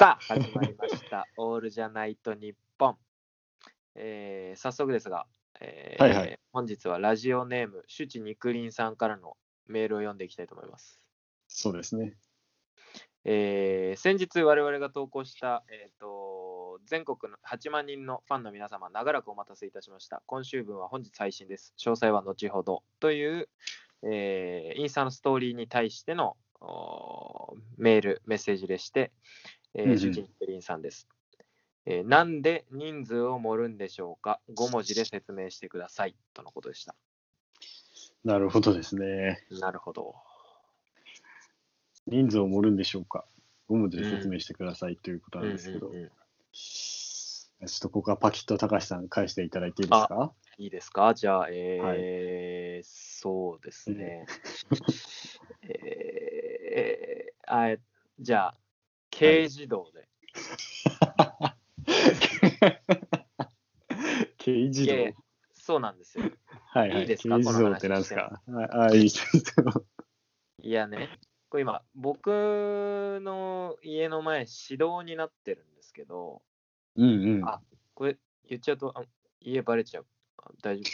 さあ、始まりました。オールじゃないと日本。えー早速ですが、えーはいはい本日はラジオネーム、シュチ肉林さんからのメールを読んでいきたいと思います。そうですね。えー先日我々が投稿した、えーと全国の8万人のファンの皆様、長らくお待たせいたしました。今週分は本日配信です。詳細は後ほど。という、えーインスタのストーリーに対してのメール、メッセージでして、えー、うんうんシュチニクリンさんです。えーなんで人数を盛るんでしょうか ?5 文字で説明してください。とのことでした。なるほどですね。なるほど。人数を盛るんでしょうか？5文字で説明してくださいということなんですけど、うんうんうんちょっとここはパキッと高橋さん返していただいていいですか？いいですか？じゃあ、えーそうですね。えーあえじゃあ、軽自動で。軽自動そうなんですよ。はいはいい。いですか？軽自動ってなんですか？ああ、いいですよ。いやね、これ今、僕の家の前、市道になってるんですけど、うんうん。あこれ言っちゃうと、あ家バレちゃう。あ大丈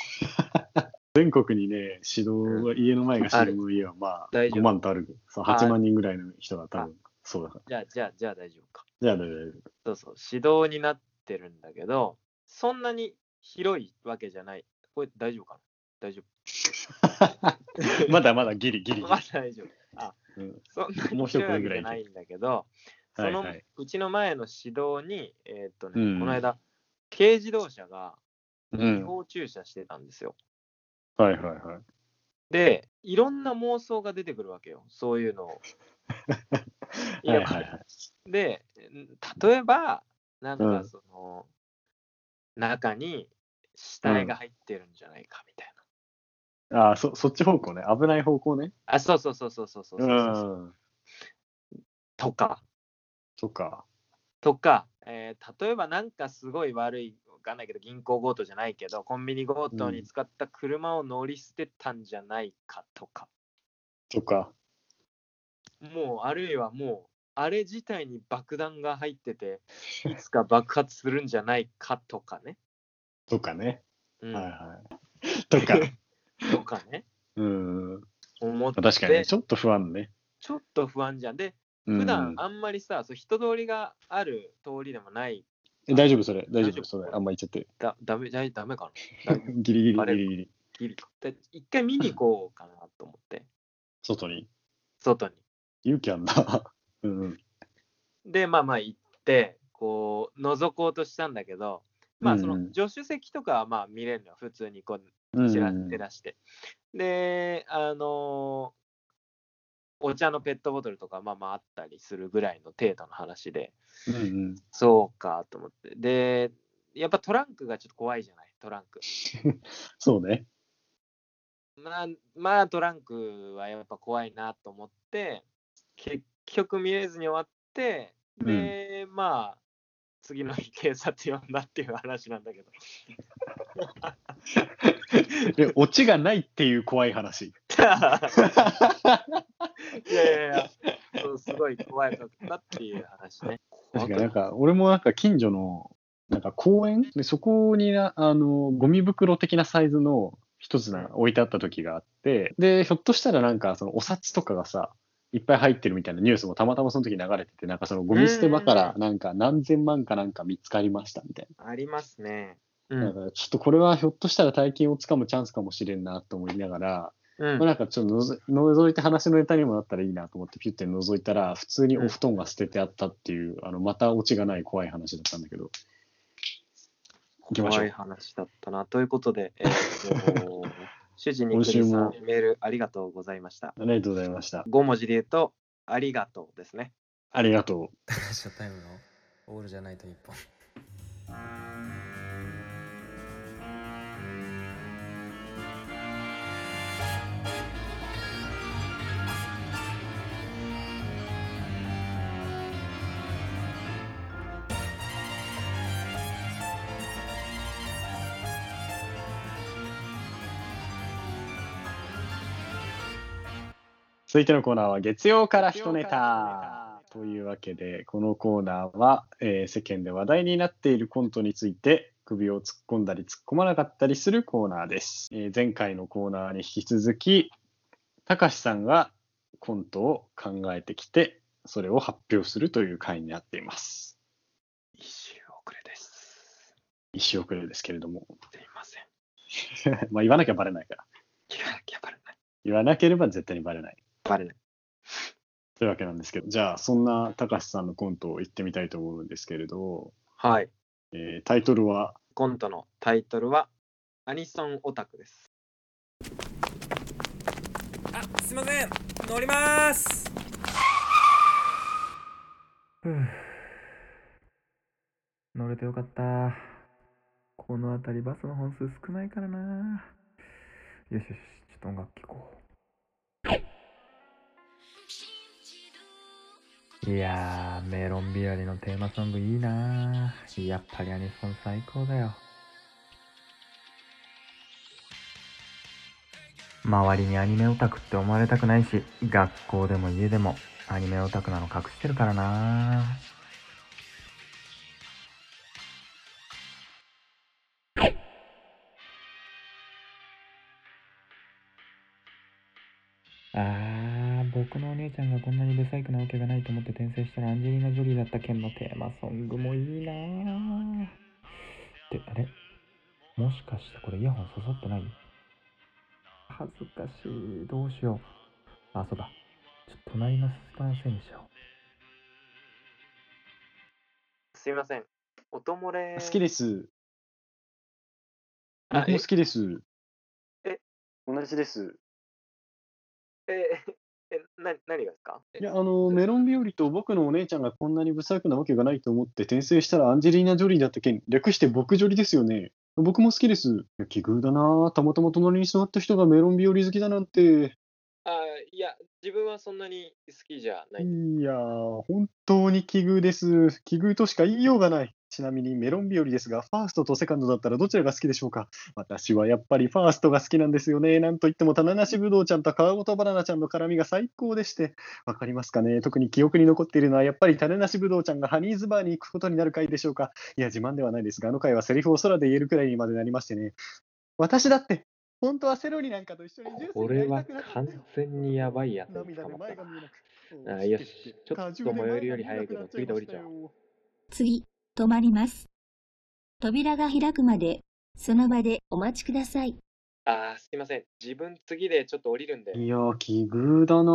夫 全国にね、指導が、家の前が指導の家はまあ、大丈夫5万とある。そうあ8万人ぐらいの人が多分、そうだから。じゃあ、じゃあ、じゃあ大丈夫か。じゃあ、大丈夫。そうそう、市道になってるんだけど、そんなに広いわけじゃない。これ大丈夫かな？大丈 まだまだギリギリ まあリ。大丈夫。あ、うんそんなに広いわけじゃないんだけど、その、はいはいうちの前の市道に、えーっとね、うんこの間、軽自動車が違うん。法駐車してたんですよ。はいはいはい。で、いろんな妄想が出てくるわけよ、そういうのを。はいはいはい、で例えばなんかその、うん、中に死体が入ってるんじゃないかみたいな。うん、ああそそっち方向ね危ない方向ね。あそうそうそうそうそうそうそう、うん、とか。とか。とか、えー、例えばなんかすごい悪いわかんないけど銀行強盗じゃないけどコンビニ強盗に使った車を乗り捨てたんじゃないかとか。とか。もう、あるいはもう、あれ自体に爆弾が入ってて、いつか爆発するんじゃないかとかね。とかね。うんはいはい。とか。とかね。うん。思って、確かにね、ちょっと不安ね。ちょっと不安じゃん。で、うん普段あんまりさ、そう人通りがある通りでもない。え大丈夫それ。大丈夫夫それ。あんま言っちゃって。だダメだダメかなだ ギリギリギリギリ。ギリで一回見に行こうかなと思って、外に？外に。勇気あんな。うんうん。で、まあまあ行って、こう、覗こうとしたんだけど、まあそうんの助手席とかはまあ見れるのよ、普通にこう、うんちらって出して。で、あのーお茶のペットボトルとかまあまああったりするぐらいの程度の話で、うんうん。そうかと思って。で、やっぱトランクがちょっと怖いじゃない、トランク。そうね。まあ、まあトランクはやっぱ怖いなと思って、結局見れずに終わって、で、まあ、次の日警察呼んだっていう話なんだけど。で、オチがないっていう怖い話。いやいやいや、すごい怖かったっていう話ね。確かになんか、俺もなんか近所の、なんか公園？で、そこにな、あの、ゴミ袋的なサイズの一つな置いてあった時があって、で、ひょっとしたらなんか、そのお札とかがさ、いっぱい入ってるみたいなニュースもたまたまその時流れてて、なんかそのゴミ捨て場からなんか何千万かなんか見つかりましたみたいありますね。うな。んだからちょっとこれはひょっとしたら大金をつかむチャンスかもしれんなと思いながら、うんまあ、なんかちょっとのぞ覗いて話のネタにもなったらいいなと思ってピュッて覗いたら、普通にお布団が捨ててあったっていう、あの、またオチがない怖い話だったんだけど。怖いう話だったな。ということで、えーと主人に今週もメールありがとうございました。ありがとうございました。5文字で言うと、ありがとうですね。ありがとう。ショータイムのオールじゃないと日本続いてのコーナーは月曜から一ネタ。というわけで、このコーナーは、えー世間で話題になっているコントについて、首を突っ込んだり突っ込まなかったりするコーナーです。えー前回のコーナーに引き続き、たかしさんがコントを考えてきて、それを発表するという回になっています。一周遅れです。一周遅れですけれども。すいません。まあ言わなきゃバレないから。いや、やばれない。言わなければ絶対にバレない。バレない。というわけなんですけど、じゃあそんなたかしさんのコントを言ってみたいと思うんですけれど、はい。えータイトルは、コントのタイトルは、アニソンオタクです。あすいません。乗ります。乗れてよかった。この辺りバスの本数少ないからな。よしよしちょっと音楽聴こういやーメロン日和のテーマソングいいなやっぱりアニソン最高だよ。周りにアニメオタクって思われたくないし学校でも家でもアニメオタクなの隠してるからなー。僕のお姉ちゃんがこんなにブサイクなわけがないと思って転生したらアンジェリーナ・ジョリーだった件のテーマソングもいいなーってあれ？もしかしてこれイヤホン刺さってない？恥ずかしい。どうしよう。あ、そうだ。ちょっと隣のスタンセにしよすいません。音漏れ。好きです。あ僕も好きです。え？同じです。え、え、な、何がですか？いや、あの、メロン日和と僕のお姉ちゃんがこんなに不細工なわけがないと思って転生したらアンジェリーナ・ジョリーだった件、略して僕ジョリですよね。僕も好きです。奇遇だなたまたま隣に座った人がメロン日和好きだなんて。あいや、自分はそんなに好きじゃない。いやー、本当に奇遇です。奇遇としか言いようがない。ちなみにメロン日和ですが、ファーストとセカンドだったらどちらが好きでしょうか？私はやっぱりファーストが好きなんですよね。なんといっても、棚梨ぶどうちゃんと皮ごとバナナちゃんの絡みが最高でして。わかりますかね？特に記憶に残っているのは、やっぱり種なしぶどうちゃんがハニーズバーに行くことになる回でしょうか？いや、自慢ではないですが、あの回はセリフを空で言えるくらいにまでなりましてね。私だって、本当はセロリなんかと一緒にジュースになりたくなったんだよ完全にやばいやつ涙で前が見えなくあよしちょっと最寄りより早いけど次で降りちゃお次、止まります。扉が開くまで、その場でお待ちください。あーすいません。自分次でちょっと降りるんで。いやー、奇遇だなぁ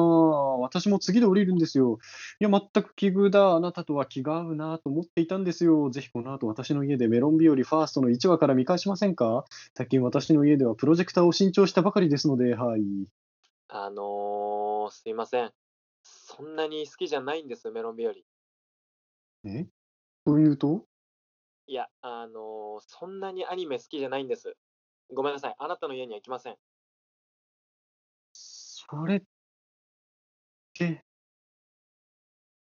私も次で降りるんですよ。いや、全く奇遇だ。あなたとは気が合うなと思っていたんですよ。ぜひこの後私の家でメロン日和ファーストの1話から見返しませんか？最近私の家ではプロジェクターを新調したばかりですので、はい。あのー、すいません。そんなに好きじゃないんです、メロン日和。いえ？というと？や、あのー、そんなにアニメ好きじゃないんです。ごめんなさい。あなたの家には行きません。それって、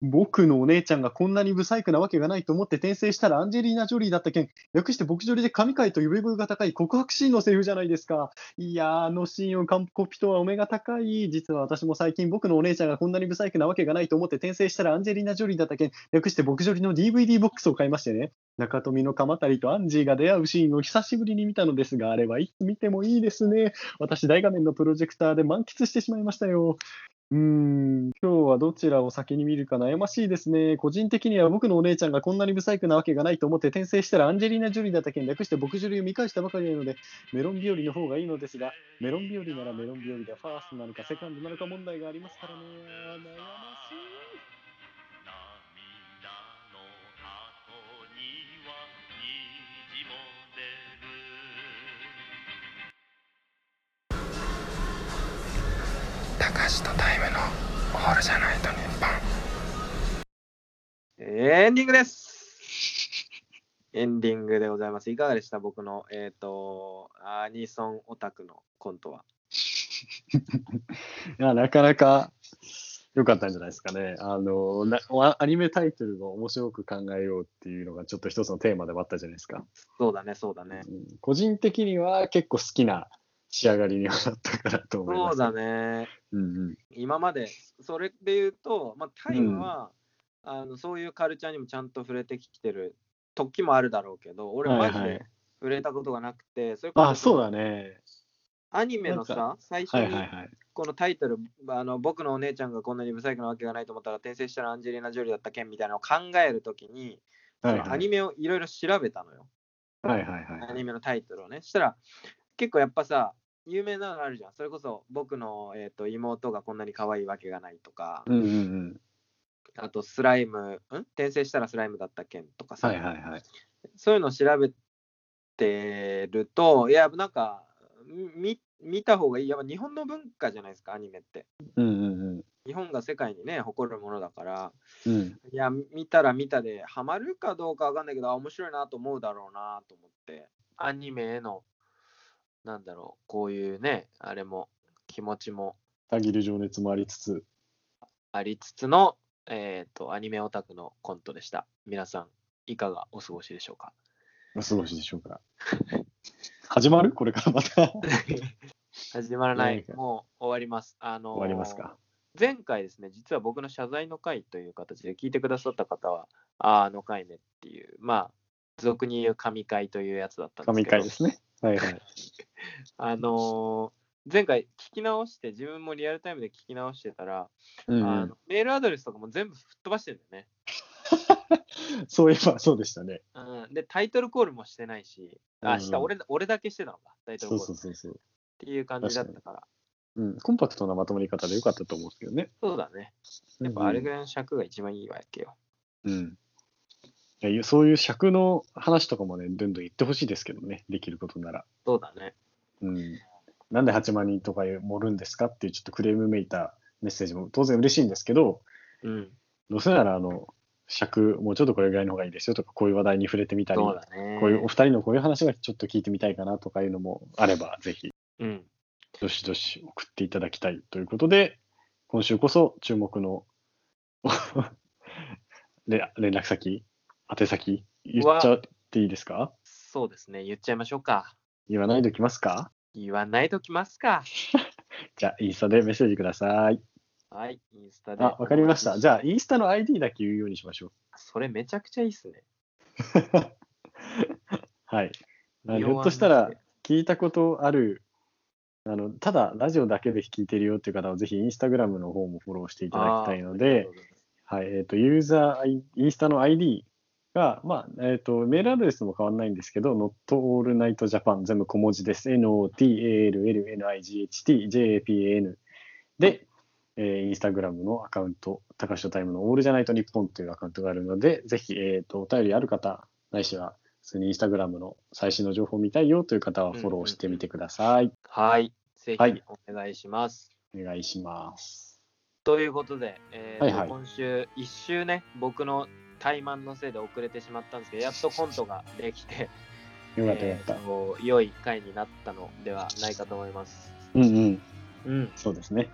僕のお姉ちゃんがこんなにブサイクなわけがないと思って転生したらアンジェリーナ・ジョリーだった件、略して僕ジョリで神回と呼び声が高い告白シーンのセリフじゃないですか。いやー、あのシーンを完コピとはお目が高い。実は私も最近僕のお姉ちゃんがこんなにブサイクなわけがないと思って転生したらアンジェリーナ・ジョリーだった件、略して僕ジョリの DVD ボックスを買いましてね。中富の鎌足とアンジーが出会うシーンを久しぶりに見たのですが、あれはいつ見てもいいですね。私、大画面のプロジェクターで満喫してしまいましたよ。うん、今日はどちらを先に見るか悩ましいですね。個人的には僕のお姉ちゃんがこんなに不細工なわけがないと思って転生したらアンジェリーナ・ジョリーだった件略して僕ジョリーを見返したばかりなので、メロン日和の方がいいのですが、メロン日和ならメロン日和でファーストなのかセカンドなのか問題がありますからね。悩ましい。る高橋とタイムのオールじゃないと日本エンディングですエンディングでございます。いかがでした？僕の、えっ、と、アニソンオタクのコントは。いや、なかなか良かったんじゃないですかね。あの、なアニメタイトルを面白く考えようっていうのがちょっと一つのテーマでもあったじゃないですか。そうだね、そうだね。うん個人的には結構好きな仕上がりにはなったかなと思います。そうだ。ね。うんうん。今まで、それで言うと、まあ、タイムは、あのそういうカルチャーにもちゃんと触れてきてる時もあるだろうけど、俺マジはいはいで触れたことがなくて、それこそあ、そうだね。アニメのさ、最初はいにはいはい。このタイトル、あの僕のお姉ちゃんがこんなにブサイクなわけがないと思ったら転生したらアンジェリーナ・ジョリーだった件みたいなのを考えるときに、そはいはいのアニメをいろいろ調べたのよ。はいはいはい。アニメのタイトルをね。したら、結構やっぱさ、有名なのあるじゃん。それこそ僕の、えー、と妹がこんなに可愛いわけがないとか、うんうんうん。あとスライム、ん？転生したらスライムだった件とかさ、はいはいはい。そういうのを調べてると、いや、なんか、み見た方がいい。やっぱ日本の文化じゃないですか、アニメって。うんうん日本が世界にね、誇るものだから、うん。うん。いや、見たら見たで、ハマるかどうかわかんないけど、あ面白いなと思うだろうなと思って、アニメへの、なんだろう、こういうね、あれも、気持ちもたぎる情熱もありつつ、ありつつの、えっ、と、アニメオタクのコントでした。皆さん、いかがお過ごしでしょうか？お過ごしでしょうか？始まる？これからまた終 始まらないもう終わります。あのーわりますか。前回ですね、実は僕の謝罪の回という形で聞いてくださった方は、あーあの回ねっていう、まあ、俗に言う神回というやつだったんです神けど、回ですね。はいはい。あのー前回聞き直して、自分もリアルタイムで聞き直してたら、うんうんあの、メールアドレスとかも全部吹っ飛ばしてるんだよね。そういえばそうでしたね。うん、で、タイトルコールもしてないし、あ、した俺俺だけしてたのか、タイトルそうコール。そうそうそう。っていう感じだったから。うん、コンパクトなまとまり方でよかったと思うんですけどね。そうだね。やっぱあれぐらいの尺が一番いいわけよ。うん。いやそういう尺の話とかもね、どんどん言ってほしいですけどね、できることなら。そうだね。うん。なんで8万人とか盛るんですかっていうちょっとクレームめいたメッセージも当然嬉しいんですけど、うん。どうせならあの、尺、もうちょっとこれぐらいの方がいいですよとか、こういう話題に触れてみたり、そうだね。こういうお二人のこういう話がちょっと聞いてみたいかなとかいうのもあれば、ぜひ、うん。どしどし送っていただきたいということで、今週こそ注目のれ 連絡先、宛先、言っちゃっていいですか？そうですね。言っちゃいましょうか。言わないときますか？言わないときますか。じゃあ、インスタでメッセージください。はい。インスタで。あ、わかりました。じゃゃあ、インスタの ID だけ言うようにしましょう。それめちゃくちゃいいっすね。はい。ひ妙ょっとしたら聞いたことある、あの、ただ、ラジオだけで聞いてるよっていう方は、ぜひ、インスタグラムの方もフォローしていただきたいので、はい、えっ、と、ユーザー、インスタの ID が、まあ、えっ、と、メールアドレスも変わらないんですけど、Not All Night Japan 全部小文字です。NOTALLNIGHTJAPAN で、えーインスタグラムのアカウント、高橋タイムのオールじゃないと日本というアカウントがあるので、ぜひ、えっ、と、お便りある方、ないしは、普通にインスタグラムの最新の情報を見たいよという方はフォローしてみてください。はい。ぜはいひお願いします。お願いします。ということで、えーとはいはい今週、一週ね、僕の怠慢のせいで遅れてしまったんですけど、やっとコントができて、よかったよかった。良い回になったのではないかと思います。うんうん。うん。そうですね。